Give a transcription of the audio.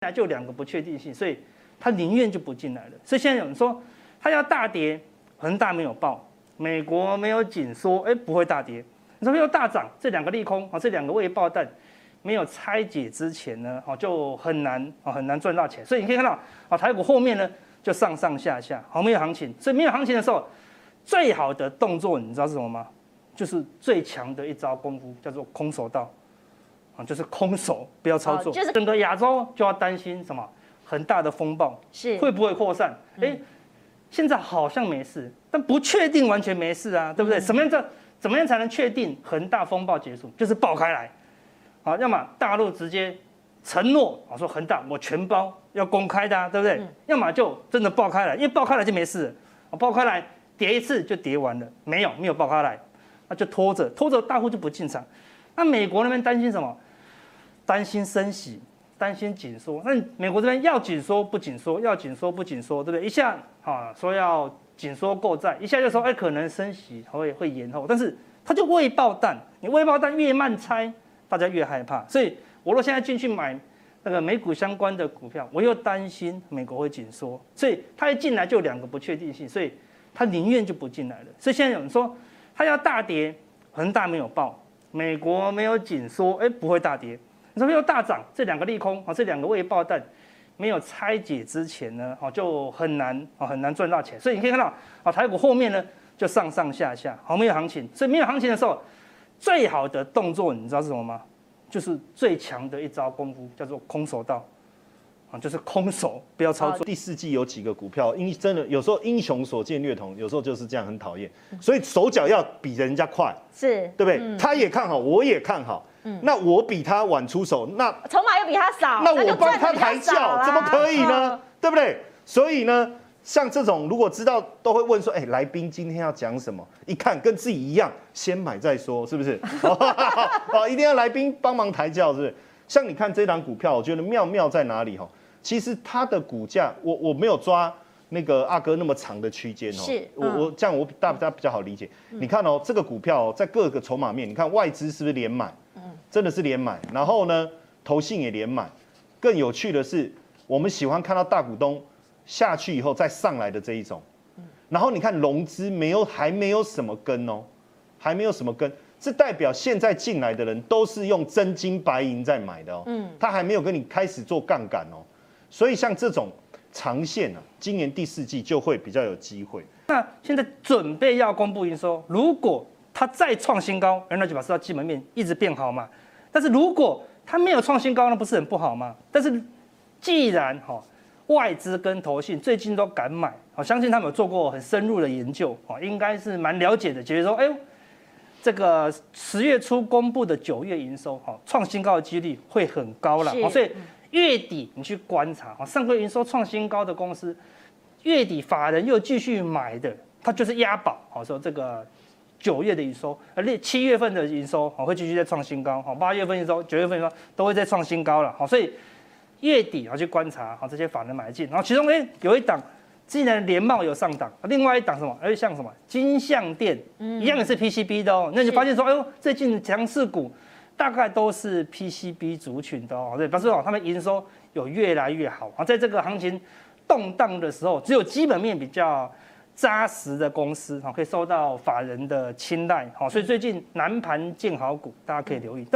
来就两个不确定性，所以他宁愿就不进来了。所以现在有人说他要大跌，恒大没有爆，美国没有紧缩，哎，不会大跌。你说要大涨，这两个利空啊，这两个未爆弹没有拆解之前呢，哦，就很难啊，很难赚到钱。所以你可以看到啊，台股后面呢就上上下下，好没有行情。所以没有行情的时候，最好的动作你知道是什么吗？就是最强的一招功夫，叫做空手道。就是空手，不要操作。就是整个亚洲就要担心什么？很大的风暴是会不会扩散？哎，现在好像没事，但不确定完全没事啊，对不对？什么样这怎么样才能确定恒大风暴结束？就是爆开来，好，要么大陆直接承诺啊，说恒大我全包要公开的，啊，对不对？要么就真的爆开来，因为爆开来就没事，啊，爆开来跌一次就跌完了，没有没有爆开来，那就拖着拖着，大户就不进场。那美国那边担心什么？担心升息，担心紧缩。那美国这边要紧缩不紧缩，要紧缩不紧缩，对不对？一下啊说要紧缩购债，一下就说哎可能升息会会延后，但是它就未爆弹。你未爆弹越慢拆，大家越害怕。所以我若现在进去买那个美股相关的股票，我又担心美国会紧缩，所以他一进来就两个不确定性，所以他宁愿就不进来了。所以现在有人说他要大跌，恒大没有爆，美国没有紧缩，哎不会大跌。你说要大涨，这两个利空啊，这两个未爆弹没有拆解之前呢，哦就很难啊，很难赚到钱。所以你可以看到啊，台股后面呢就上上下下，好没有行情。所以没有行情的时候，最好的动作你知道是什么吗？就是最强的一招功夫，叫做空手道啊，就是空手不要操作。第四季有几个股票，因真的有时候英雄所见略同，有时候就是这样很讨厌。所以手脚要比人家快，是对不对？他也看好，我也看好。嗯，那我比他晚出手，那筹码又比他少，那我帮他抬轿，怎么可以呢？对不对？所以呢，像这种如果知道，都会问说，哎，来宾今天要讲什么？一看跟自己一样，先买再说，是不是？哦，一定要来宾帮忙抬轿，是不是？像你看这档股票，我觉得妙妙在哪里？哈，其实它的股价，我我没有抓那个阿哥那么长的区间哦，是，我我这样我大家比较好理解。你看哦，这个股票在各个筹码面，你看外资是不是连买？真的是连买，然后呢，投信也连买。更有趣的是，我们喜欢看到大股东下去以后再上来的这一种。然后你看融资没有，还没有什么跟哦，还没有什么跟，这代表现在进来的人都是用真金白银在买的哦。嗯，他还没有跟你开始做杠杆哦。所以像这种长线啊，今年第四季就会比较有机会。那现在准备要公布营收，如果它再创新高，那就表示它基本面一直变好嘛。但是如果它没有创新高，那不是很不好吗？但是既然哈外资跟投信最近都敢买，我相信他们有做过很深入的研究，哦，应该是蛮了解的。觉得说，哎呦，这个十月初公布的九月营收，哈，创新高的几率会很高了。所以月底你去观察，哈，上个月营收创新高的公司，月底法人又继续买的，它就是押宝，好说这个。九月的营收，呃，六七月份的营收，好，会继续再创新高，好，八月份营收，九月份营收都会再创新高了，好，所以月底要去观察，好，这些法人买进，然后其中诶有一档，既然联茂有上档，另外一档什么，哎，像什么金相店，一样也是 PCB 的哦，那你发现说，哎呦，最近强势股大概都是 PCB 族群的哦，对，表示哦，他们营收有越来越好，啊，在这个行情动荡的时候，只有基本面比较。扎实的公司哈，可以受到法人的青睐，好，所以最近南盘建好股，大家可以留意。